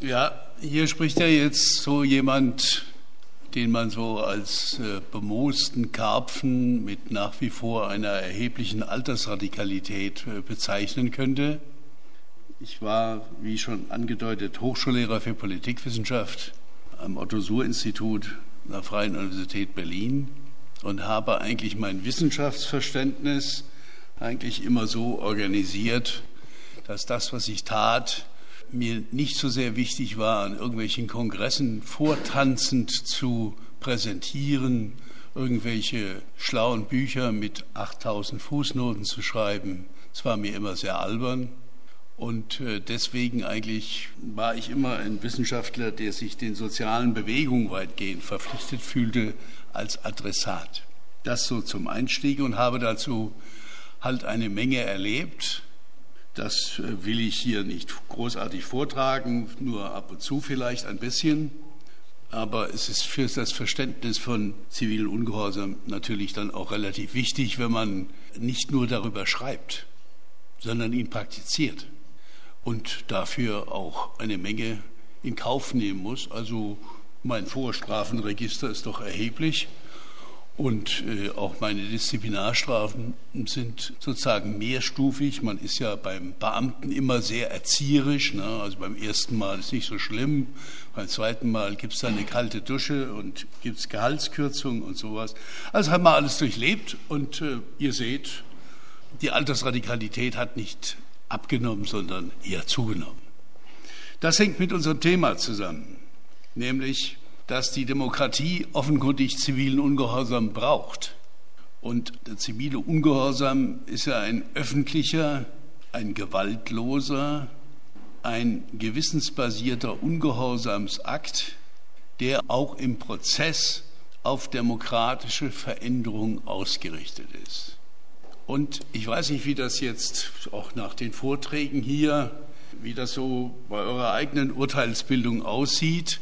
Ja, hier spricht ja jetzt so jemand, den man so als äh, bemoosten Karpfen mit nach wie vor einer erheblichen Altersradikalität äh, bezeichnen könnte. Ich war, wie schon angedeutet, Hochschullehrer für Politikwissenschaft am Otto-Suhr-Institut der Freien Universität Berlin und habe eigentlich mein Wissenschaftsverständnis eigentlich immer so organisiert, dass das, was ich tat, mir nicht so sehr wichtig war, an irgendwelchen Kongressen vortanzend zu präsentieren, irgendwelche schlauen Bücher mit 8000 Fußnoten zu schreiben. Es war mir immer sehr albern. Und äh, deswegen eigentlich war ich immer ein Wissenschaftler, der sich den sozialen Bewegungen weitgehend verpflichtet fühlte als Adressat. Das so zum Einstieg und habe dazu halt eine Menge erlebt. Das äh, will ich hier nicht großartig vortragen, nur ab und zu vielleicht ein bisschen. Aber es ist für das Verständnis von zivilen Ungehorsam natürlich dann auch relativ wichtig, wenn man nicht nur darüber schreibt, sondern ihn praktiziert und dafür auch eine Menge in Kauf nehmen muss. Also mein Vorstrafenregister ist doch erheblich und äh, auch meine Disziplinarstrafen sind sozusagen mehrstufig. Man ist ja beim Beamten immer sehr erzieherisch. Ne? Also beim ersten Mal ist nicht so schlimm, beim zweiten Mal gibt es dann eine kalte Dusche und gibt es Gehaltskürzung und sowas. Also haben wir alles durchlebt und äh, ihr seht, die Altersradikalität hat nicht abgenommen, sondern eher zugenommen. Das hängt mit unserem Thema zusammen, nämlich, dass die Demokratie offenkundig zivilen Ungehorsam braucht. Und der zivile Ungehorsam ist ja ein öffentlicher, ein gewaltloser, ein gewissensbasierter Ungehorsamsakt, der auch im Prozess auf demokratische Veränderung ausgerichtet ist. Und ich weiß nicht, wie das jetzt auch nach den Vorträgen hier, wie das so bei eurer eigenen Urteilsbildung aussieht.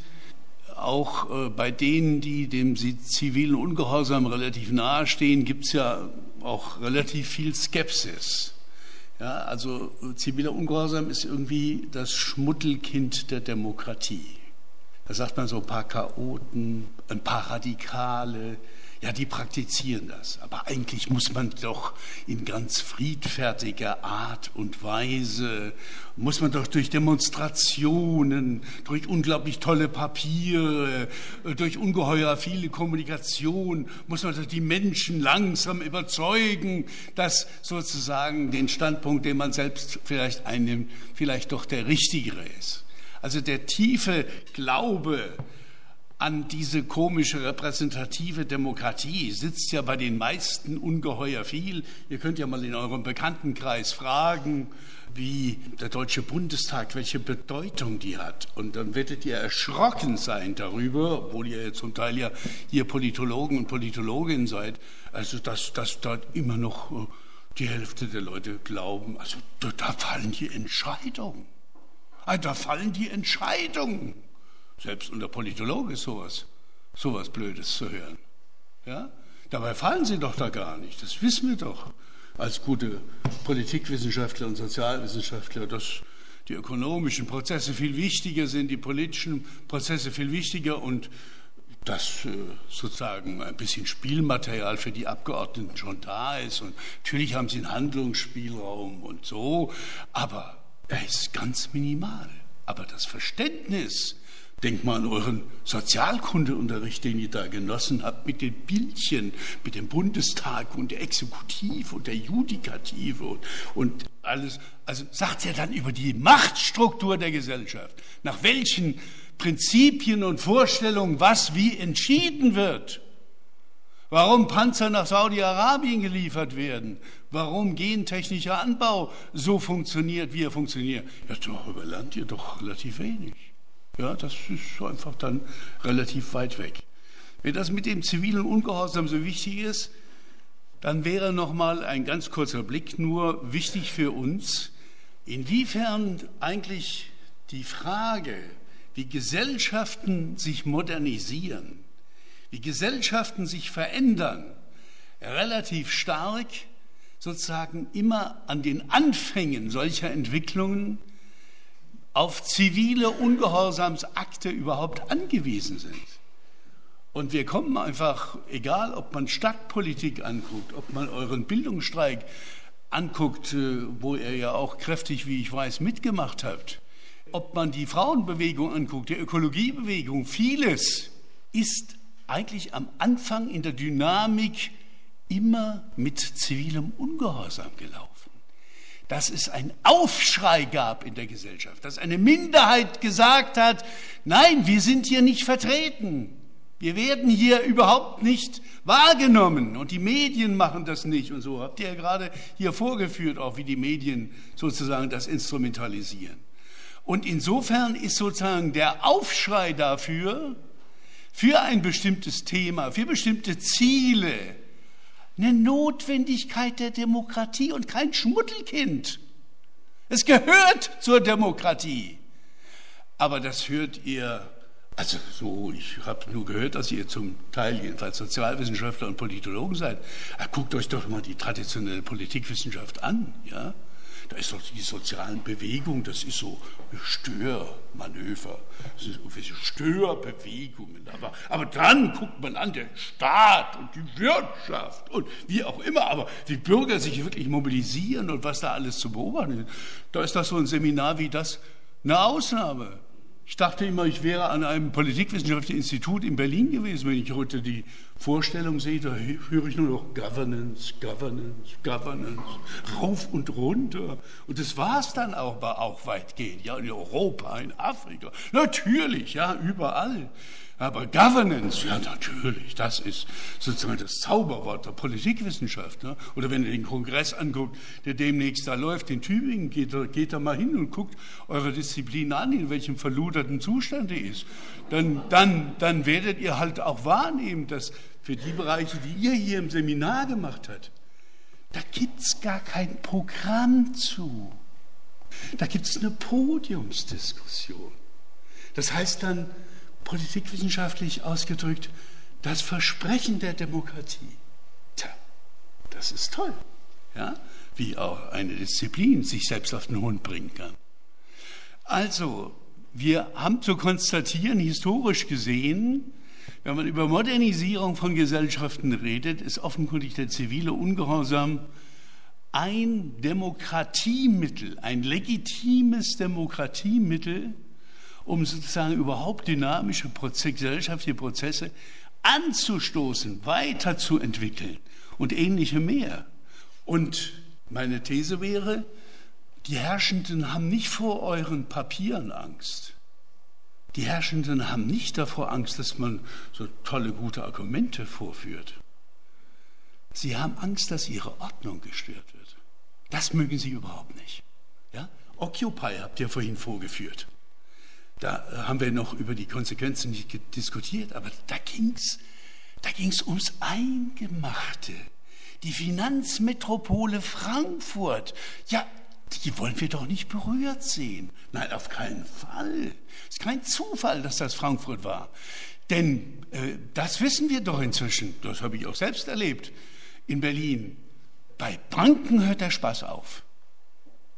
Auch äh, bei denen, die dem zivilen Ungehorsam relativ nahestehen, gibt es ja auch relativ viel Skepsis. Ja, also ziviler Ungehorsam ist irgendwie das Schmuddelkind der Demokratie. Da sagt man so ein paar Chaoten, ein paar Radikale, ja, die praktizieren das. Aber eigentlich muss man doch in ganz friedfertiger Art und Weise, muss man doch durch Demonstrationen, durch unglaublich tolle Papiere, durch ungeheuer viele Kommunikation, muss man doch die Menschen langsam überzeugen, dass sozusagen den Standpunkt, den man selbst vielleicht einnimmt, vielleicht doch der richtigere ist. Also der tiefe Glaube, an diese komische repräsentative Demokratie sitzt ja bei den meisten ungeheuer viel. Ihr könnt ja mal in eurem Bekanntenkreis fragen, wie der Deutsche Bundestag, welche Bedeutung die hat. Und dann werdet ihr erschrocken sein darüber, obwohl ihr zum Teil ja hier Politologen und Politologinnen seid, also dass, dass dort immer noch äh, die Hälfte der Leute glauben, also da fallen die Entscheidungen. Also da fallen die Entscheidungen. Selbst unter Politologen ist sowas, sowas Blödes zu hören. Ja? Dabei fallen sie doch da gar nicht. Das wissen wir doch als gute Politikwissenschaftler und Sozialwissenschaftler, dass die ökonomischen Prozesse viel wichtiger sind, die politischen Prozesse viel wichtiger und dass äh, sozusagen ein bisschen Spielmaterial für die Abgeordneten schon da ist. Und natürlich haben sie einen Handlungsspielraum und so, aber er ist ganz minimal. Aber das Verständnis Denkt mal an euren Sozialkundeunterricht, den ihr da genossen habt, mit den Bildchen, mit dem Bundestag und der Exekutive und der Judikative und, und alles. Also sagt er dann über die Machtstruktur der Gesellschaft, nach welchen Prinzipien und Vorstellungen was wie entschieden wird. Warum Panzer nach Saudi-Arabien geliefert werden, warum gentechnischer Anbau so funktioniert, wie er funktioniert. Ja, darüber lernt ihr doch relativ wenig. Ja, das ist einfach dann relativ weit weg. Wenn das mit dem zivilen Ungehorsam so wichtig ist, dann wäre noch mal ein ganz kurzer Blick nur wichtig für uns, inwiefern eigentlich die Frage, wie Gesellschaften sich modernisieren, wie Gesellschaften sich verändern, relativ stark sozusagen immer an den Anfängen solcher Entwicklungen auf zivile Ungehorsamsakte überhaupt angewiesen sind. Und wir kommen einfach, egal ob man Stadtpolitik anguckt, ob man euren Bildungsstreik anguckt, äh, wo ihr ja auch kräftig, wie ich weiß, mitgemacht habt, ob man die Frauenbewegung anguckt, die Ökologiebewegung, vieles ist eigentlich am Anfang in der Dynamik immer mit zivilem Ungehorsam gelaufen dass es einen Aufschrei gab in der Gesellschaft, dass eine Minderheit gesagt hat, nein, wir sind hier nicht vertreten. Wir werden hier überhaupt nicht wahrgenommen und die Medien machen das nicht und so. Habt ihr ja gerade hier vorgeführt, auch wie die Medien sozusagen das instrumentalisieren. Und insofern ist sozusagen der Aufschrei dafür, für ein bestimmtes Thema, für bestimmte Ziele, eine Notwendigkeit der Demokratie und kein Schmuddelkind. Es gehört zur Demokratie. Aber das hört ihr, also so, ich habe nur gehört, dass ihr zum Teil jedenfalls Sozialwissenschaftler und Politologen seid. Guckt euch doch mal die traditionelle Politikwissenschaft an, ja. Da ist doch die sozialen Bewegung, das ist so Störmanöver, das sind irgendwelche Störbewegungen. Aber, aber dann guckt man an den Staat und die Wirtschaft und wie auch immer, aber die Bürger sich wirklich mobilisieren und was da alles zu beobachten ist. Da ist das so ein Seminar wie das eine Ausnahme. Ich dachte immer, ich wäre an einem politikwissenschaftlichen Institut in Berlin gewesen. Wenn ich heute die Vorstellung sehe, da höre ich nur noch Governance, Governance, Governance, rauf und runter. Und das war es dann auch, auch weitgehend. Ja, in Europa, in Afrika, natürlich, ja, überall. Aber Governance, ja natürlich, das ist sozusagen das Zauberwort der Politikwissenschaft. Ne? Oder wenn ihr den Kongress anguckt, der demnächst da läuft in Tübingen, geht, geht da mal hin und guckt eure Disziplin an, in welchem verluderten Zustand die ist. Dann, dann, dann werdet ihr halt auch wahrnehmen, dass für die Bereiche, die ihr hier im Seminar gemacht habt, da gibt es gar kein Programm zu. Da gibt es eine Podiumsdiskussion. Das heißt dann, politikwissenschaftlich ausgedrückt, das Versprechen der Demokratie. Tja, das ist toll. Ja? Wie auch eine Disziplin sich selbst auf den Hund bringen kann. Also, wir haben zu konstatieren, historisch gesehen, wenn man über Modernisierung von Gesellschaften redet, ist offenkundig der zivile Ungehorsam ein Demokratiemittel, ein legitimes Demokratiemittel, um sozusagen überhaupt dynamische Proze gesellschaftliche Prozesse anzustoßen, weiterzuentwickeln und ähnliche mehr. Und meine These wäre, die Herrschenden haben nicht vor euren Papieren Angst. Die Herrschenden haben nicht davor Angst, dass man so tolle, gute Argumente vorführt. Sie haben Angst, dass ihre Ordnung gestört wird. Das mögen sie überhaupt nicht. Ja? Occupy habt ihr vorhin vorgeführt. Da haben wir noch über die Konsequenzen nicht diskutiert, aber da ging es da ging's ums Eingemachte. Die Finanzmetropole Frankfurt. Ja, die wollen wir doch nicht berührt sehen. Nein, auf keinen Fall. Es ist kein Zufall, dass das Frankfurt war. Denn äh, das wissen wir doch inzwischen. Das habe ich auch selbst erlebt in Berlin. Bei Banken hört der Spaß auf.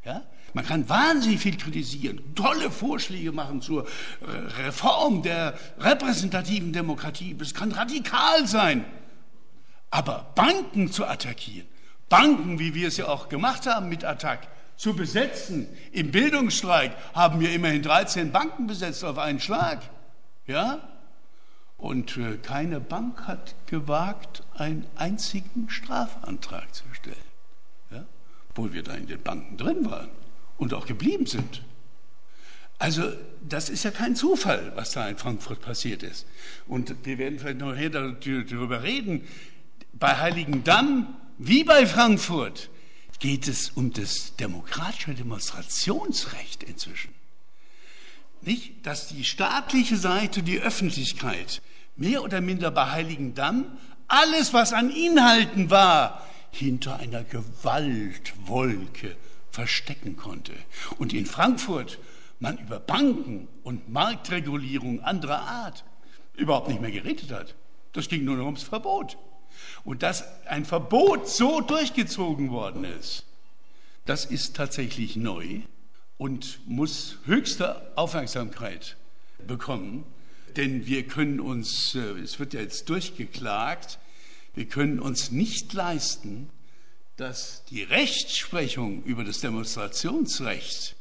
Ja? Man kann wahnsinnig viel kritisieren, tolle Vorschläge machen zur äh, Reform der repräsentativen Demokratie. Es kann radikal sein. Aber Banken zu attackieren, Banken, wie wir es ja auch gemacht haben mit Attac, zu besetzen, im Bildungsstreik haben wir immerhin 13 Banken besetzt auf einen Schlag. Ja? Und äh, keine Bank hat gewagt, einen einzigen Strafantrag zu stellen. Ja? Obwohl wir da in den Banken drin waren und auch geblieben sind. Also das ist ja kein Zufall, was da in Frankfurt passiert ist. Und wir werden vielleicht noch darüber reden. Bei Heiligendamm wie bei Frankfurt geht es um das demokratische Demonstrationsrecht inzwischen. Nicht, dass die staatliche Seite, die Öffentlichkeit, mehr oder minder bei Heiligendamm alles, was an Inhalten war, hinter einer Gewaltwolke verstecken konnte. Und in Frankfurt man über Banken und Marktregulierung anderer Art überhaupt nicht mehr geredet hat. Das ging nur noch ums Verbot. Und dass ein Verbot so durchgezogen worden ist, das ist tatsächlich neu. und muss höchste Aufmerksamkeit bekommen, denn wir können uns, äh, es wird ja jetzt durchgeklagt, wir können uns nicht leisten, dass die Rechtsprechung über das Demonstrationsrecht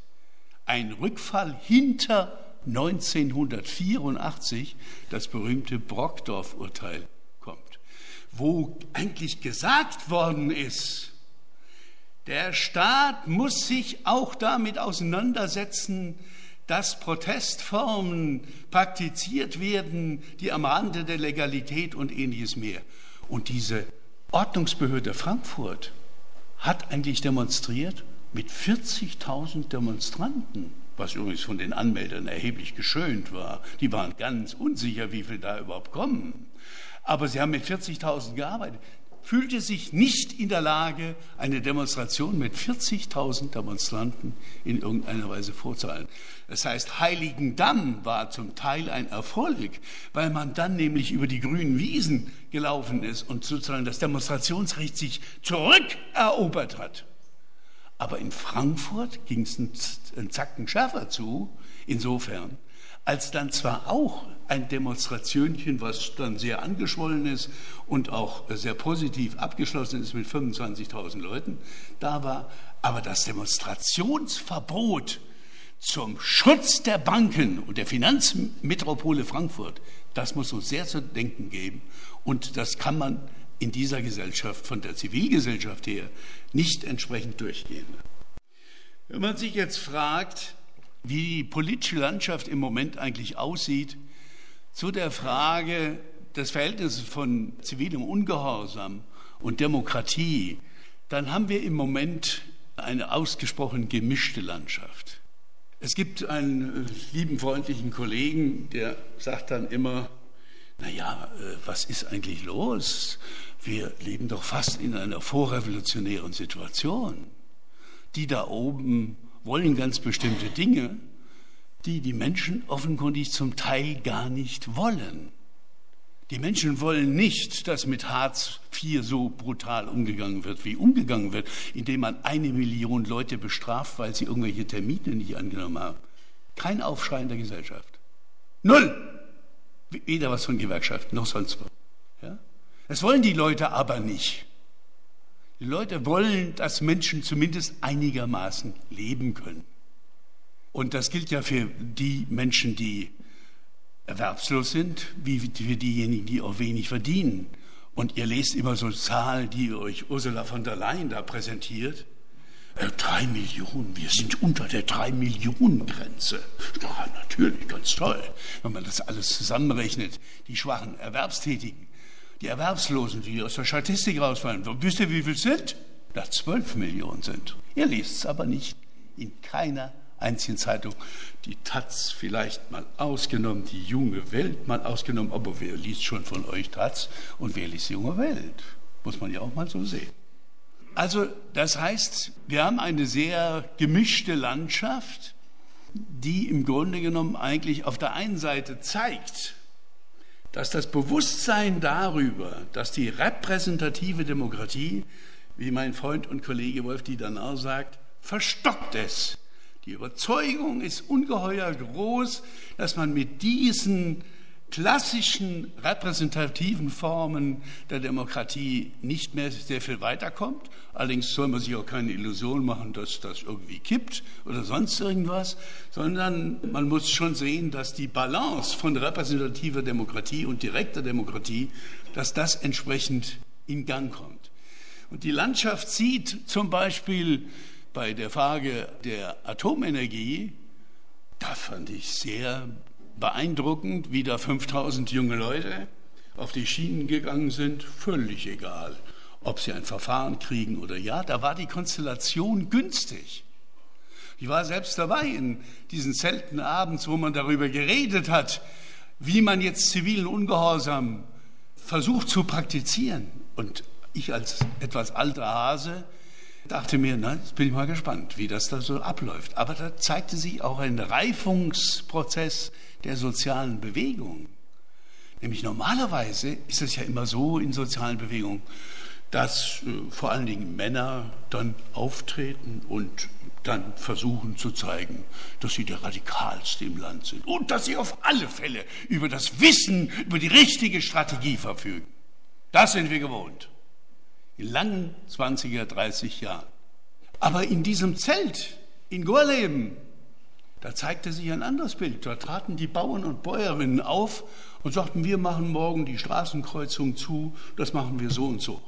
ein Rückfall hinter 1984, das berühmte Brockdorf-Urteil, kommt, wo eigentlich gesagt worden ist, der Staat muss sich auch damit auseinandersetzen, dass Protestformen praktiziert werden, die am Rande der Legalität und ähnliches mehr. Und diese Ordnungsbehörde Frankfurt hat eigentlich demonstriert mit 40.000 Demonstranten, was übrigens von den Anmeldern erheblich geschönt war. Die waren ganz unsicher, wie viel da überhaupt kommen. Aber sie haben mit 40.000 gearbeitet fühlte sich nicht in der Lage, eine Demonstration mit 40.000 Demonstranten in irgendeiner Weise vorzuhalten. Das heißt, Heiligendamm war zum Teil ein Erfolg, weil man dann nämlich über die grünen Wiesen gelaufen ist und sozusagen das Demonstrationsrecht sich zurückerobert hat. Aber in Frankfurt ging es einen Zacken schärfer zu, insofern, als dann zwar auch ein Demonstrationchen, was dann sehr angeschwollen ist und auch sehr positiv abgeschlossen ist mit 25.000 Leuten, da war, aber das Demonstrationsverbot zum Schutz der Banken und der Finanzmetropole Frankfurt, das muss uns sehr zu denken geben und das kann man in dieser Gesellschaft von der Zivilgesellschaft her nicht entsprechend durchgehen. Wenn man sich jetzt fragt, wie die politische Landschaft im Moment eigentlich aussieht, zu der Frage des Verhältnisses von zivilem Ungehorsam und Demokratie, dann haben wir im Moment eine ausgesprochen gemischte Landschaft. Es gibt einen äh, lieben, freundlichen Kollegen, der sagt dann immer, naja, äh, was ist eigentlich los? Wir leben doch fast in einer vorrevolutionären Situation. Die da oben wollen ganz bestimmte Dinge, die die Menschen offenkundig zum Teil gar nicht wollen. Die Menschen wollen nicht, dass mit Hartz IV so brutal umgegangen wird, wie umgegangen wird, indem man eine Million Leute bestraft, weil sie irgendwelche Termine nicht angenommen haben. Kein Aufschrei in der Gesellschaft. Null! Weder was von Gewerkschaften noch sonst was. Ja? Das wollen die Leute aber nicht. Die Leute wollen, dass Menschen zumindest einigermaßen leben können. Und das gilt ja für die Menschen, die erwerbslos sind, wie für diejenigen, die auch wenig verdienen. Und ihr lest immer so Zahlen, die euch Ursula von der Leyen da präsentiert. Äh, drei Millionen, wir sind unter der drei Millionen Grenze. Ja, natürlich, ganz toll, wenn man das alles zusammenrechnet. Die schwachen Erwerbstätigen, die Erwerbslosen, die aus der Statistik rausfallen. Wisst ihr, wie viel sind? Da zwölf Millionen sind. Ihr lest es aber nicht in keiner einzigen Zeitung. Die Taz vielleicht mal ausgenommen, die junge Welt mal ausgenommen, aber wer liest schon von euch Taz und wer liest junge Welt? Muss man ja auch mal so sehen. Also das heißt, wir haben eine sehr gemischte Landschaft, die im Grunde genommen eigentlich auf der einen Seite zeigt, dass das Bewusstsein darüber, dass die repräsentative Demokratie, wie mein Freund und Kollege Wolf Diedanau sagt, verstockt ist. Die Überzeugung ist ungeheuer groß, dass man mit diesen klassischen repräsentativen Formen der Demokratie nicht mehr sehr viel weiterkommt. Allerdings soll man sich auch keine Illusion machen, dass das irgendwie kippt oder sonst irgendwas, sondern man muss schon sehen, dass die Balance von repräsentativer Demokratie und direkter Demokratie, dass das entsprechend in Gang kommt. Und die Landschaft sieht zum Beispiel bei der Frage der Atomenergie, da fand ich sehr beeindruckend, wie da 5000 junge Leute auf die Schienen gegangen sind, völlig egal, ob sie ein Verfahren kriegen oder ja, da war die Konstellation günstig. Ich war selbst dabei in diesen seltenen Abends, wo man darüber geredet hat, wie man jetzt zivilen Ungehorsam versucht zu praktizieren. Und ich als etwas alter Hase dachte mir, na, jetzt bin ich mal gespannt, wie das da so abläuft. Aber da zeigte sich auch ein Reifungsprozess der sozialen Bewegung. Nämlich normalerweise ist es ja immer so in sozialen Bewegungen, dass äh, vor allen Dingen Männer dann auftreten und dann versuchen zu zeigen, dass sie der Radikalste im Land sind und dass sie auf alle Fälle über das Wissen, über die richtige Strategie verfügen. Das sind wir gewohnt. In langen 20er, 30 Jahren. Aber in diesem Zelt in Gorleben, da zeigte sich ein anderes Bild. Da traten die Bauern und Bäuerinnen auf und sagten, wir machen morgen die Straßenkreuzung zu, das machen wir so und so.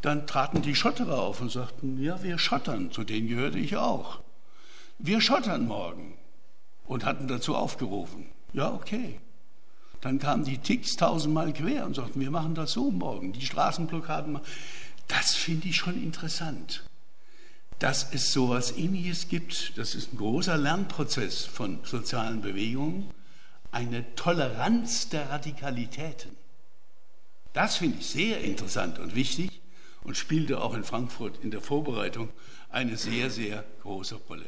Dann traten die Schotterer auf und sagten, ja, wir schottern, zu denen gehörte ich auch. Wir schottern morgen und hatten dazu aufgerufen. Ja, okay. Dann kamen die Ticks tausendmal quer und sagten, wir machen das so morgen, die Straßenblockaden. Das finde ich schon interessant. Dass es so etwas Ähnliches gibt, das ist ein großer Lernprozess von sozialen Bewegungen, eine Toleranz der Radikalitäten. Das finde ich sehr interessant und wichtig und spielte auch in Frankfurt in der Vorbereitung eine sehr, sehr große Rolle.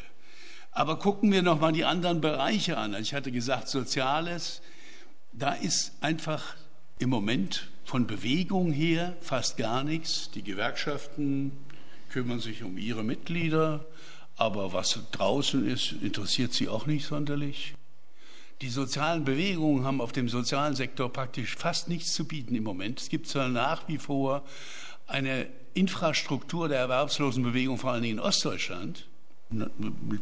Aber gucken wir noch mal die anderen Bereiche an. Ich hatte gesagt, Soziales, da ist einfach im Moment von Bewegung her fast gar nichts. Die Gewerkschaften kümmern sich um ihre Mitglieder, aber was draußen ist, interessiert sie auch nicht sonderlich. Die sozialen Bewegungen haben auf dem sozialen Sektor praktisch fast nichts zu bieten im Moment. Es gibt zwar nach wie vor eine Infrastruktur der Erwerbslosenbewegung, vor allen Dingen in Ostdeutschland,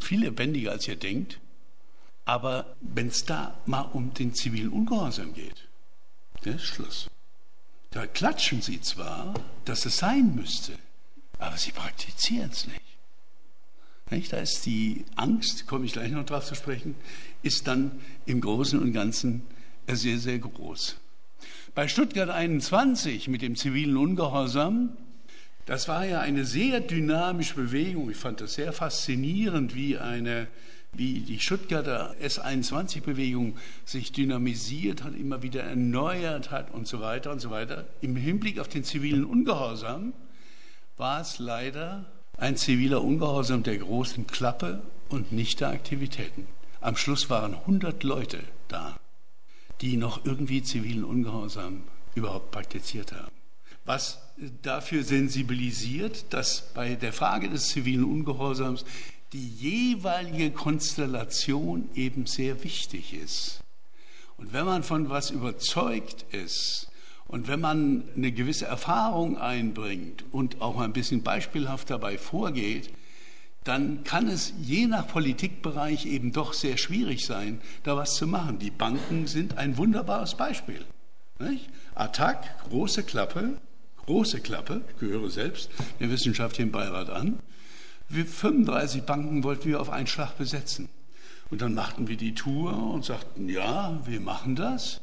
viel lebendiger als ihr denkt. Aber wenn es da mal um den zivilen Ungehorsam geht, der ist Schluss. Da klatschen sie zwar, dass es sein müsste, aber sie praktizieren es nicht. nicht. Da ist die Angst, komme ich gleich noch drauf zu sprechen, ist dann im Großen und Ganzen sehr, sehr groß. Bei Stuttgart 21 mit dem zivilen Ungehorsam, das war ja eine sehr dynamische Bewegung. Ich fand das sehr faszinierend, wie eine wie die Stuttgarter S21-Bewegung sich dynamisiert hat, immer wieder erneuert hat und so weiter und so weiter. Im Hinblick auf den zivilen Ungehorsam war es leider ein ziviler Ungehorsam der großen Klappe und nicht der Aktivitäten. Am Schluss waren 100 Leute da die noch irgendwie zivilen Ungehorsam überhaupt praktiziert haben. Was dafür sensibilisiert, dass bei der Frage des zivilen Ungehorsams die jeweilige Konstellation eben sehr wichtig ist. Und wenn man von was überzeugt ist und wenn man eine gewisse Erfahrung einbringt und auch ein bisschen beispielhaft dabei vorgeht, dann kann es je nach Politikbereich eben doch sehr schwierig sein, da was zu machen. Die Banken sind ein wunderbares Beispiel. Nicht? Attac, große Klappe, große Klappe, gehöre selbst der wissenschaftlichen Beirat an. Wir 35 Banken wollten wir auf einen Schlag besetzen. Und dann machten wir die Tour und sagten, ja, wir machen das,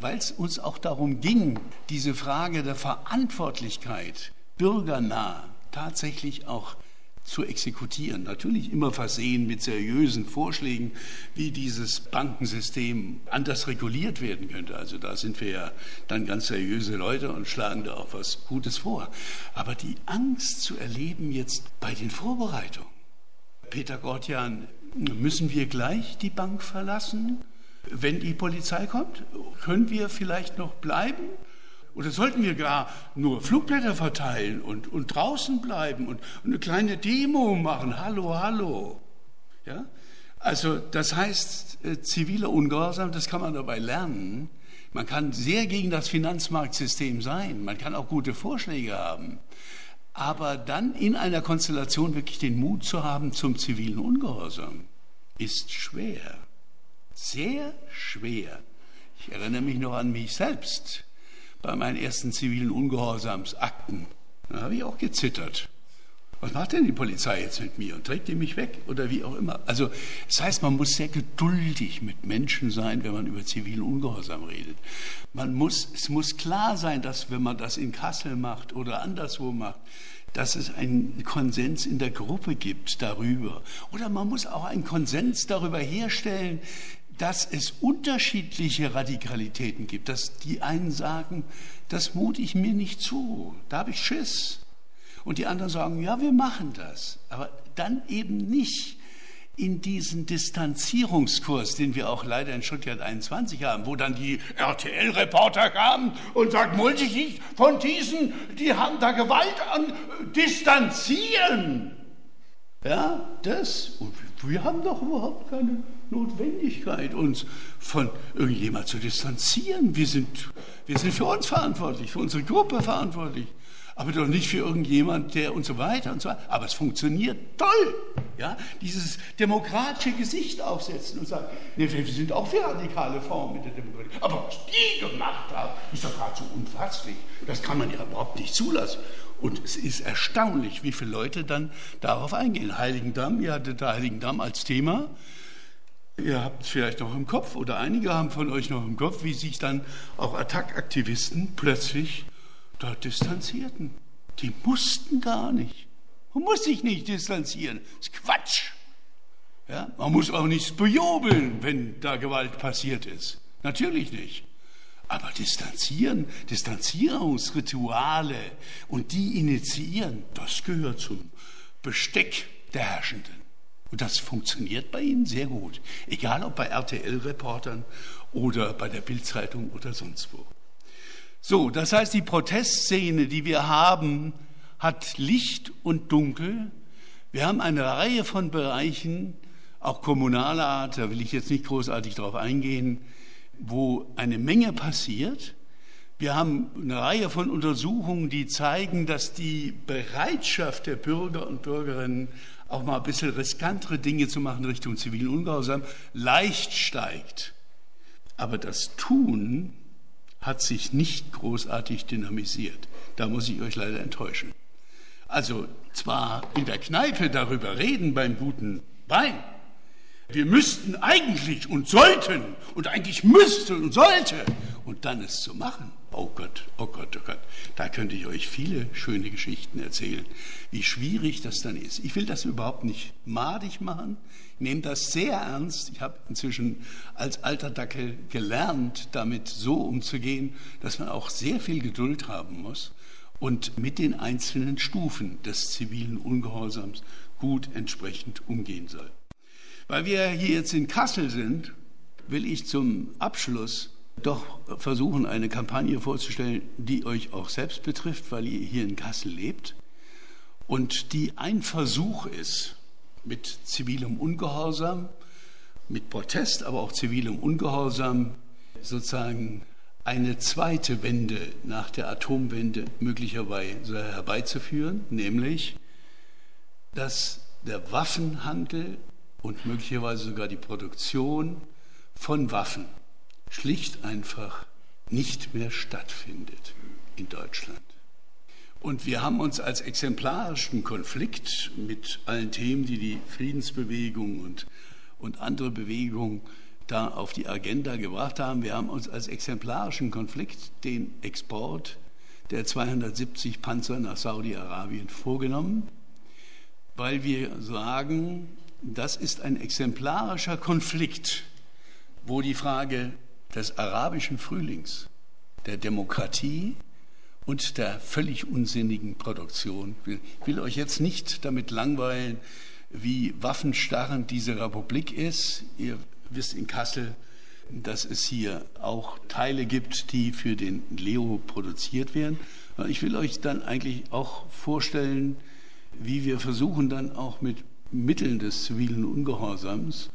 weil es uns auch darum ging, diese Frage der Verantwortlichkeit bürgernah tatsächlich auch zu exekutieren. Natürlich immer versehen mit seriösen Vorschlägen, wie dieses Bankensystem anders reguliert werden könnte. Also da sind wir ja dann ganz seriöse Leute und schlagen da auch was Gutes vor. Aber die Angst zu erleben jetzt bei den Vorbereitungen. Peter Gortjan, müssen wir gleich die Bank verlassen? Wenn die Polizei kommt, können wir vielleicht noch bleiben? Oder sollten wir gar nur Flugblätter verteilen und, und draußen bleiben und, und eine kleine Demo machen? Hallo, hallo. Ja? Also das heißt, äh, ziviler Ungehorsam, das kann man dabei lernen. Man kann sehr gegen das Finanzmarktsystem sein. Man kann auch gute Vorschläge haben. Aber dann in einer Konstellation wirklich den Mut zu haben zum zivilen Ungehorsam, ist schwer. Sehr schwer. Ich erinnere mich noch an mich selbst bei meinen ersten zivilen Ungehorsamsakten. Da habe ich auch gezittert. Was macht denn die Polizei jetzt mit mir und trägt die mich weg oder wie auch immer? Also das heißt, man muss sehr geduldig mit Menschen sein, wenn man über zivilen Ungehorsam redet. Man muss, es muss klar sein, dass wenn man das in Kassel macht oder anderswo macht, dass es einen Konsens in der Gruppe gibt darüber. Oder man muss auch einen Konsens darüber herstellen, dass es unterschiedliche Radikalitäten gibt, dass die einen sagen, das mute ich mir nicht zu, da habe ich Schiss. Und die anderen sagen, ja, wir machen das, aber dann eben nicht in diesen Distanzierungskurs, den wir auch leider in Stuttgart 21 haben, wo dann die RTL-Reporter kamen und sagten, wollte ich nicht von diesen, die haben da Gewalt an, distanzieren. Ja, das. Und wir haben doch überhaupt keine Notwendigkeit, uns von irgendjemand zu distanzieren. Wir sind, wir sind für uns verantwortlich, für unsere Gruppe verantwortlich aber doch nicht für irgendjemand, der und so weiter und so weiter. Aber es funktioniert toll. Ja? Dieses demokratische Gesicht aufsetzen und sagen, nee, wir sind auch für radikale Formen mit der Demokratie. Aber was die gemacht haben, ist doch geradezu unfasslich. Das kann man ja überhaupt nicht zulassen. Und es ist erstaunlich, wie viele Leute dann darauf eingehen. Heiligendamm, ihr hattet da Heiligendamm als Thema. Ihr habt es vielleicht noch im Kopf oder einige haben von euch noch im Kopf, wie sich dann auch Attackaktivisten plötzlich dort distanzierten. Die mussten gar nicht. Man muss sich nicht distanzieren. Das ist Quatsch. Ja, man muss auch nicht bejubeln, wenn da Gewalt passiert ist. Natürlich nicht. Aber distanzieren, Distanzierungsrituale und die initiieren, das gehört zum Besteck der Herrschenden. Und das funktioniert bei ihnen sehr gut. Egal ob bei RTL-Reportern oder bei der Bildzeitung oder sonst wo. So, das heißt, die Protestszene, die wir haben, hat Licht und Dunkel. Wir haben eine Reihe von Bereichen, auch kommunaler Art, da will ich jetzt nicht großartig darauf eingehen, wo eine Menge passiert. Wir haben eine Reihe von Untersuchungen, die zeigen, dass die Bereitschaft der Bürger und Bürgerinnen, auch mal ein bisschen riskantere Dinge zu machen Richtung zivilen Ungehorsam, leicht steigt. Aber das Tun hat sich nicht großartig dynamisiert. Da muss ich euch leider enttäuschen. Also zwar in der Kneipe darüber reden beim guten Wein. Wir müssten eigentlich und sollten und eigentlich müsste und sollte und dann es zu machen. Oh Gott, oh Gott, oh Gott. Da könnte ich euch viele schöne Geschichten erzählen, wie schwierig das dann ist. Ich will das überhaupt nicht madig machen nehme das sehr ernst. Ich habe inzwischen als alter Dackel gelernt, damit so umzugehen, dass man auch sehr viel Geduld haben muss und mit den einzelnen Stufen des zivilen Ungehorsams gut entsprechend umgehen soll. Weil wir hier jetzt in Kassel sind, will ich zum Abschluss doch versuchen, eine Kampagne vorzustellen, die euch auch selbst betrifft, weil ihr hier in Kassel lebt. Und die ein Versuch ist, mit zivilem Ungehorsam, mit Protest, aber auch zivilem Ungehorsam sozusagen eine zweite Wende nach der Atomwende möglicherweise herbeizuführen, nämlich dass der Waffenhandel und möglicherweise sogar die Produktion von Waffen schlicht einfach nicht mehr stattfindet in Deutschland. Und wir haben uns als exemplarischen Konflikt mit allen Themen, die die Friedensbewegung und, und andere Bewegungen da auf die Agenda gebracht haben, wir haben uns als exemplarischen Konflikt den Export der 270 Panzer nach Saudi-Arabien vorgenommen, weil wir sagen, das ist ein exemplarischer Konflikt, wo die Frage des arabischen Frühlings, der Demokratie, und der völlig unsinnigen Produktion. Ich will euch jetzt nicht damit langweilen, wie waffenstarrend diese Republik ist. Ihr wisst in Kassel, dass es hier auch Teile gibt, die für den Leo produziert werden. Ich will euch dann eigentlich auch vorstellen, wie wir versuchen dann auch mit Mitteln des zivilen Ungehorsams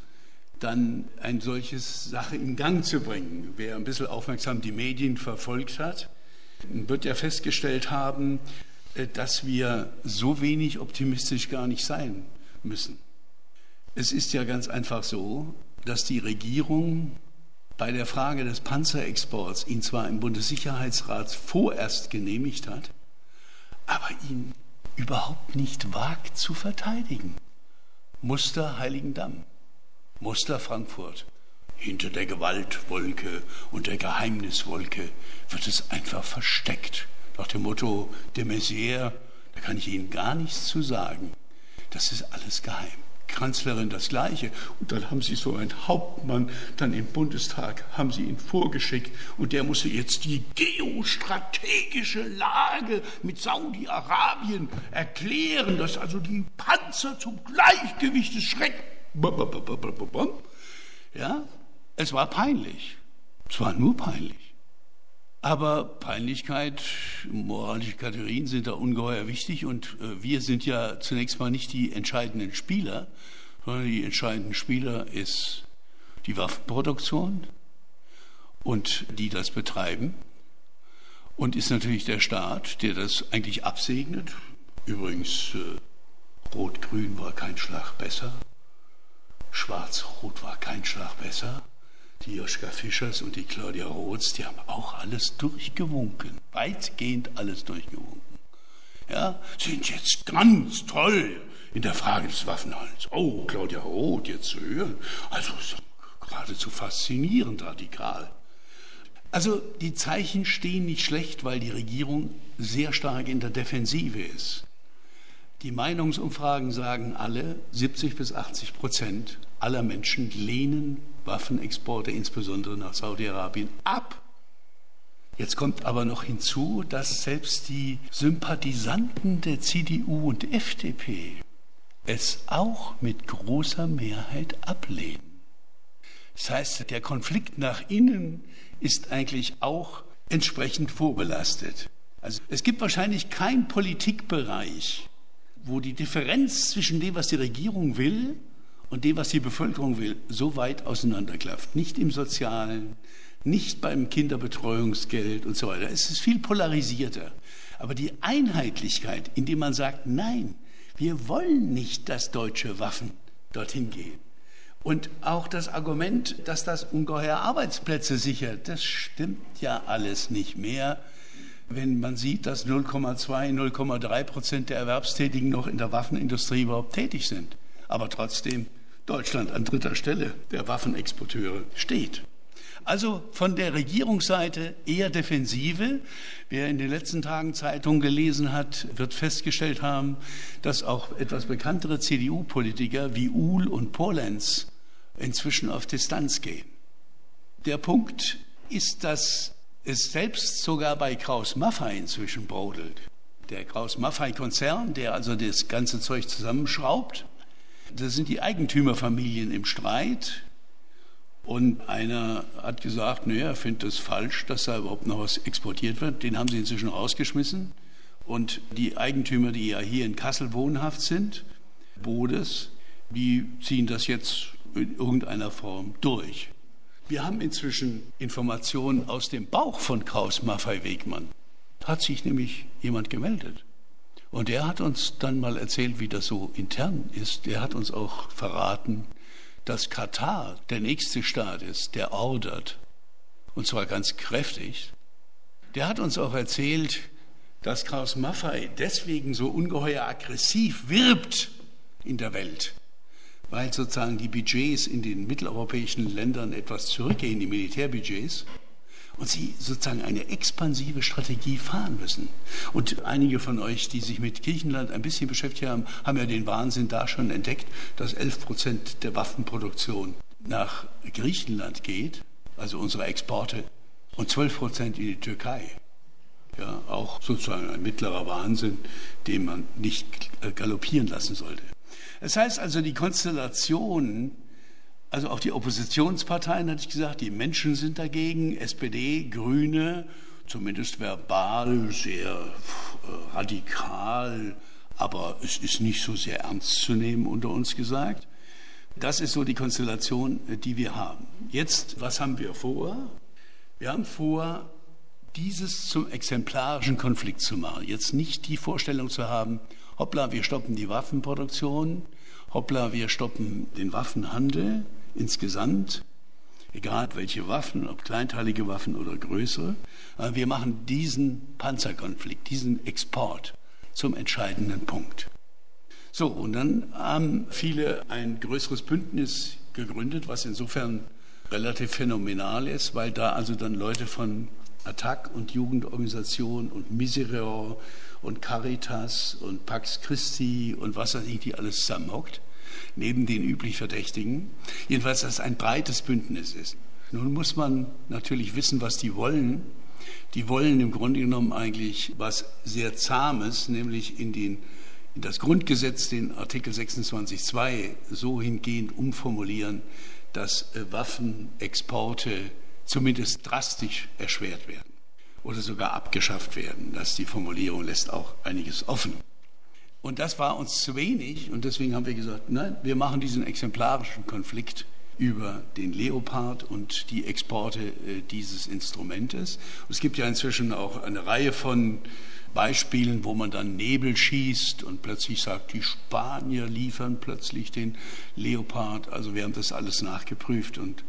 dann ein solches Sache in Gang zu bringen. Wer ein bisschen aufmerksam die Medien verfolgt hat, wird ja festgestellt haben, äh, dass wir so wenig optimistisch gar nicht sein müssen. Es ist ja ganz einfach so, dass die Regierung bei der Frage des Panzerexports ihn zwar im Bundessicherheitsrat vorerst genehmigt hat, aber ihn überhaupt nicht wagt zu verteidigen. Muster Heiligendamm, Muster Frankfurt, hinter der Gewaltwolke und der Geheimniswolke wird es einfach versteckt. Nach dem Motto, der Messier, da kann ich Ihnen gar nichts zu sagen. Das ist alles geheim. Kanzlerin das Gleiche. Und dann haben Sie so einen Hauptmann, dann im Bundestag haben Sie ihn vorgeschickt und der musste jetzt die geostrategische Lage mit Saudi-Arabien erklären, dass also die Panzer zum Gleichgewicht des Schreck. Ja, es war peinlich. Es war nur peinlich. Aber Peinlichkeit, moralische Kategorien sind da ungeheuer wichtig und äh, wir sind ja zunächst mal nicht die entscheidenden Spieler, sondern die entscheidenden Spieler ist die Waffenproduktion und die das betreiben und ist natürlich der Staat, der das eigentlich absegnet. Übrigens, äh, Rot-Grün war kein Schlag besser, Schwarz-Rot war kein Schlag besser. Die Joschka Fischers und die Claudia Roths, die haben auch alles durchgewunken, weitgehend alles durchgewunken. Ja, sind jetzt ganz toll in der Frage des Waffenhandels. Oh, Claudia Roth jetzt zu hören, also geradezu faszinierend radikal. Also die Zeichen stehen nicht schlecht, weil die Regierung sehr stark in der Defensive ist. Die Meinungsumfragen sagen alle, 70 bis 80 Prozent aller Menschen lehnen Waffenexporte, insbesondere nach Saudi-Arabien, ab. Jetzt kommt aber noch hinzu, dass selbst die Sympathisanten der CDU und FDP es auch mit großer Mehrheit ablehnen. Das heißt, der Konflikt nach innen ist eigentlich auch entsprechend vorbelastet. Also es gibt wahrscheinlich keinen Politikbereich, wo die Differenz zwischen dem, was die Regierung will und dem, was die Bevölkerung will, so weit auseinanderklafft. Nicht im Sozialen, nicht beim Kinderbetreuungsgeld und so weiter. Es ist viel polarisierter. Aber die Einheitlichkeit, indem man sagt, nein, wir wollen nicht, dass deutsche Waffen dorthin gehen. Und auch das Argument, dass das ungeheuer Arbeitsplätze sichert, das stimmt ja alles nicht mehr. Wenn man sieht, dass 0,2, 0,3 Prozent der Erwerbstätigen noch in der Waffenindustrie überhaupt tätig sind, aber trotzdem Deutschland an dritter Stelle der Waffenexporteure steht. Also von der Regierungsseite eher Defensive. Wer in den letzten Tagen Zeitungen gelesen hat, wird festgestellt haben, dass auch etwas bekanntere CDU-Politiker wie Uhl und Polenz inzwischen auf Distanz gehen. Der Punkt ist, dass es selbst sogar bei Kraus Maffei inzwischen brodelt. Der Kraus Maffei Konzern, der also das ganze Zeug zusammenschraubt, da sind die Eigentümerfamilien im Streit. Und einer hat gesagt, naja, er findet es falsch, dass da überhaupt noch was exportiert wird. Den haben sie inzwischen rausgeschmissen. Und die Eigentümer, die ja hier in Kassel wohnhaft sind, Bodes, die ziehen das jetzt in irgendeiner Form durch. Wir haben inzwischen Informationen aus dem Bauch von Kraus Maffei Wegmann. Hat sich nämlich jemand gemeldet. Und er hat uns dann mal erzählt, wie das so intern ist. Er hat uns auch verraten, dass Katar der nächste Staat ist, der ordert. Und zwar ganz kräftig. Der hat uns auch erzählt, dass Kraus Maffei deswegen so ungeheuer aggressiv wirbt in der Welt weil sozusagen die Budgets in den mitteleuropäischen Ländern etwas zurückgehen, die Militärbudgets, und sie sozusagen eine expansive Strategie fahren müssen. Und einige von euch, die sich mit Griechenland ein bisschen beschäftigt haben, haben ja den Wahnsinn da schon entdeckt, dass 11 Prozent der Waffenproduktion nach Griechenland geht, also unsere Exporte, und 12 Prozent in die Türkei. Ja, auch sozusagen ein mittlerer Wahnsinn, den man nicht galoppieren lassen sollte. Das heißt also, die Konstellation, also auch die Oppositionsparteien, hatte ich gesagt, die Menschen sind dagegen, SPD, Grüne, zumindest verbal sehr äh, radikal, aber es ist nicht so sehr ernst zu nehmen unter uns gesagt. Das ist so die Konstellation, die wir haben. Jetzt, was haben wir vor? Wir haben vor, dieses zum exemplarischen Konflikt zu machen. Jetzt nicht die Vorstellung zu haben, hoppla, wir stoppen die Waffenproduktion, hoppla, wir stoppen den Waffenhandel insgesamt, egal welche Waffen, ob kleinteilige Waffen oder größere. Wir machen diesen Panzerkonflikt, diesen Export zum entscheidenden Punkt. So, und dann haben viele ein größeres Bündnis gegründet, was insofern relativ phänomenal ist, weil da also dann Leute von Attac und Jugendorganisation und Misereor und Caritas und Pax Christi und was weiß ich, die alles zusammenhockt, neben den üblich Verdächtigen. Jedenfalls, dass es ein breites Bündnis ist. Nun muss man natürlich wissen, was die wollen. Die wollen im Grunde genommen eigentlich was sehr Zahmes, nämlich in, den, in das Grundgesetz, den Artikel 26.2, so hingehend umformulieren, dass äh, Waffenexporte zumindest drastisch erschwert werden. oder sogar abgeschafft werden. Das die Formulierung lässt auch einiges offen. Und das war uns zu wenig und deswegen haben wir gesagt, nein, wir machen diesen exemplarischen Konflikt über den Leopard und die Exporte äh, dieses Instrumentes. es gibt ja inzwischen auch eine Reihe von Beispielen, wo man dann Nebel schießt und plötzlich sagt, die Spanier liefern plötzlich den Leopard. Also wir haben das alles nachgeprüft und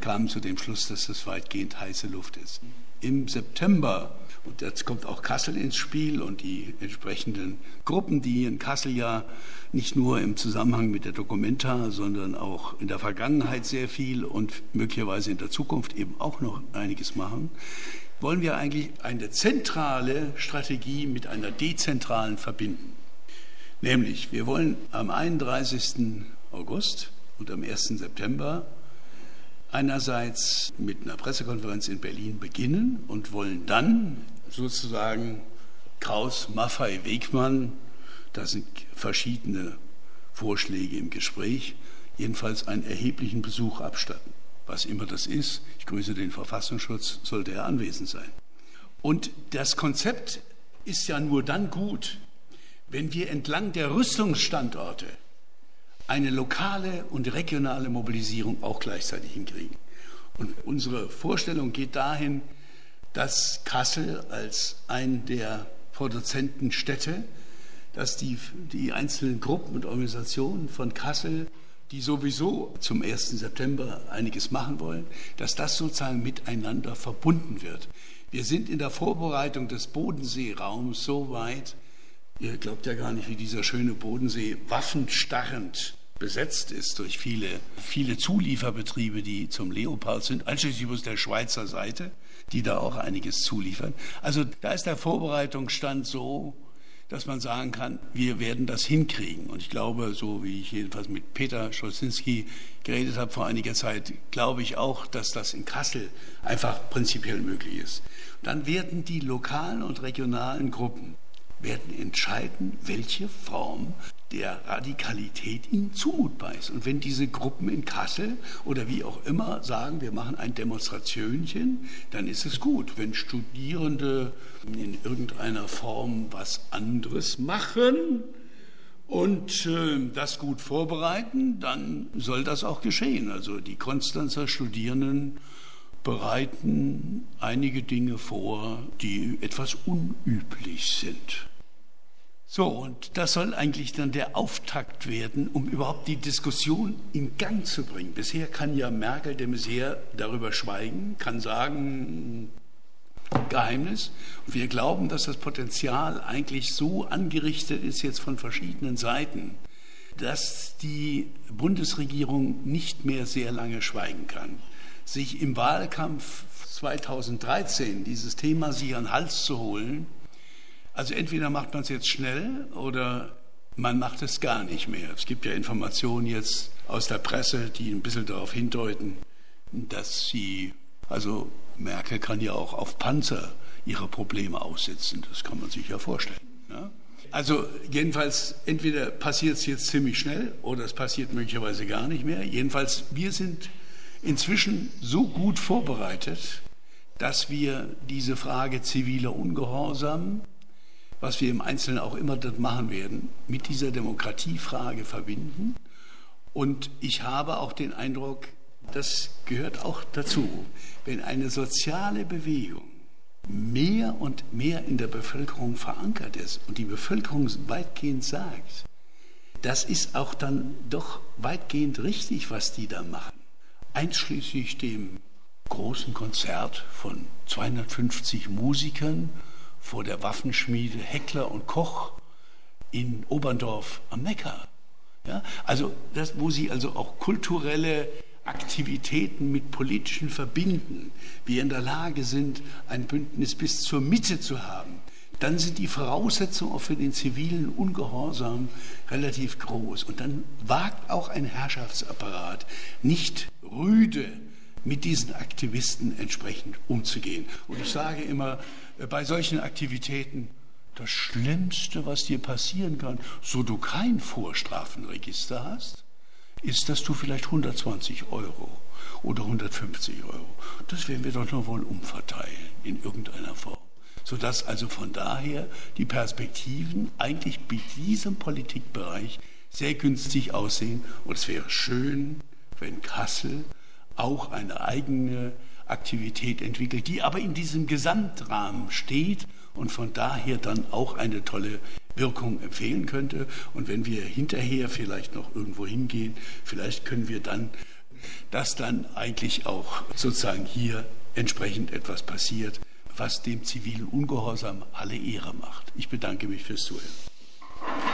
kamen zu dem Schluss, dass das weitgehend heiße Luft ist. Im September und jetzt kommt auch Kassel ins Spiel und die entsprechenden Gruppen, die in Kassel ja nicht nur im Zusammenhang mit der Documenta, sondern auch in der Vergangenheit sehr viel und möglicherweise in der Zukunft eben auch noch einiges machen, wollen wir eigentlich eine zentrale Strategie mit einer dezentralen verbinden. Nämlich, wir wollen am 31. August und am 1. September einerseits mit einer Pressekonferenz in Berlin beginnen und wollen dann sozusagen Kraus, Maffei, Wegmann, da sind verschiedene Vorschläge im Gespräch, jedenfalls einen erheblichen Besuch abstatten. Was immer das ist, ich grüße den Verfassungsschutz, sollte er anwesend sein. Und das Konzept ist ja nur dann gut, wenn wir entlang der Rüstungsstandorte eine lokale und regionale Mobilisierung auch gleichzeitig hinkriegen. Und unsere Vorstellung geht dahin, dass Kassel als ein der Produzentenstädte, dass die, die einzelnen Gruppen und Organisationen von Kassel, die sowieso zum 1. September einiges machen wollen, dass das sozusagen miteinander verbunden wird. Wir sind in der Vorbereitung des Bodenseeraums so weit, ihr glaubt ja gar nicht, wie dieser schöne Bodensee waffenstarrend besetzt ist durch viele, viele Zulieferbetriebe, die zum Leopard sind, einschließlich der Schweizer Seite, die da auch einiges zuliefern. Also da ist der Vorbereitungsstand so, dass man sagen kann, wir werden das hinkriegen. Und ich glaube, so wie ich jedenfalls mit Peter Scholzinski geredet habe vor einiger Zeit, glaube ich auch, dass das in Kassel einfach prinzipiell möglich ist. Dann werden die lokalen und regionalen Gruppen werden entscheiden, welche Form der Radikalität ihnen zumutbar ist. Und wenn diese Gruppen in Kassel oder wie auch immer sagen, wir machen ein Demonstrationchen, dann ist es gut. Wenn Studierende in irgendeiner Form was anderes machen und äh, das gut vorbereiten, dann soll das auch geschehen. Also die Konstanzer Studierenden bereiten einige Dinge vor, die etwas unüblich sind. So, und das soll eigentlich dann der Auftakt werden, um überhaupt die Diskussion in Gang zu bringen. Bisher kann ja Merkel de Maizière darüber schweigen, kann sagen, Geheimnis. Und wir glauben, dass das Potenzial eigentlich so angerichtet ist jetzt von verschiedenen Seiten, dass die Bundesregierung nicht mehr sehr lange schweigen kann. Sich im Wahlkampf 2013 dieses Thema sich an den Hals zu holen, also entweder macht man es jetzt schnell oder man macht es gar nicht mehr. Es gibt ja Informationen jetzt aus der Presse, die ein bisschen darauf hindeuten, dass sie, also Merkel kann ja auch auf Panzer ihre Probleme aussitzen. Das kann man sich ja vorstellen. Ja? Also jedenfalls, entweder passiert es jetzt ziemlich schnell oder es passiert möglicherweise gar nicht mehr. Jedenfalls, wir sind inzwischen so gut vorbereitet, dass wir diese Frage ziviler Ungehorsam was wir im Einzelnen auch immer dort machen werden, mit dieser Demokratiefrage verbinden. Und ich habe auch den Eindruck, das gehört auch dazu, wenn eine soziale Bewegung mehr und mehr in der Bevölkerung verankert ist und die Bevölkerung weitgehend sagt, das ist auch dann doch weitgehend richtig, was die da machen. Einschließlich dem großen Konzert von 250 Musikern vor der Waffenschmiede Heckler und Koch in Oberndorf am Neckar. Ja, also das, wo sie also auch kulturelle Aktivitäten mit politischen verbinden, wir in der Lage sind, ein Bündnis bis zur Mitte zu haben, dann sind die Voraussetzungen auch für den zivilen Ungehorsam relativ groß. Und dann wagt auch ein Herrschaftsapparat nicht rüde mit diesen Aktivisten entsprechend umzugehen. Und ich sage immer, äh, bei solchen Aktivitäten, das Schlimmste, was dir passieren kann, so du kein Vorstrafenregister hast, ist, dass du vielleicht 120 Euro oder 150 Euro, das werden wir doch nur wohl umverteilen. in irgendeiner Form. Sodass also von daher die Perspektiven eigentlich bei diesem Politikbereich sehr günstig aussehen. Und es wäre schön, wenn Kassel auch eine eigene Aktivität entwickelt, die aber in diesem Gesamtrahmen steht und von daher dann auch eine tolle Wirkung empfehlen könnte. Und wenn wir hinterher vielleicht noch irgendwo hingehen, vielleicht können wir dann, dass dann eigentlich auch sozusagen hier entsprechend etwas passiert, was dem zivilen Ungehorsam alle Ehre macht. Ich bedanke mich fürs Zuhören.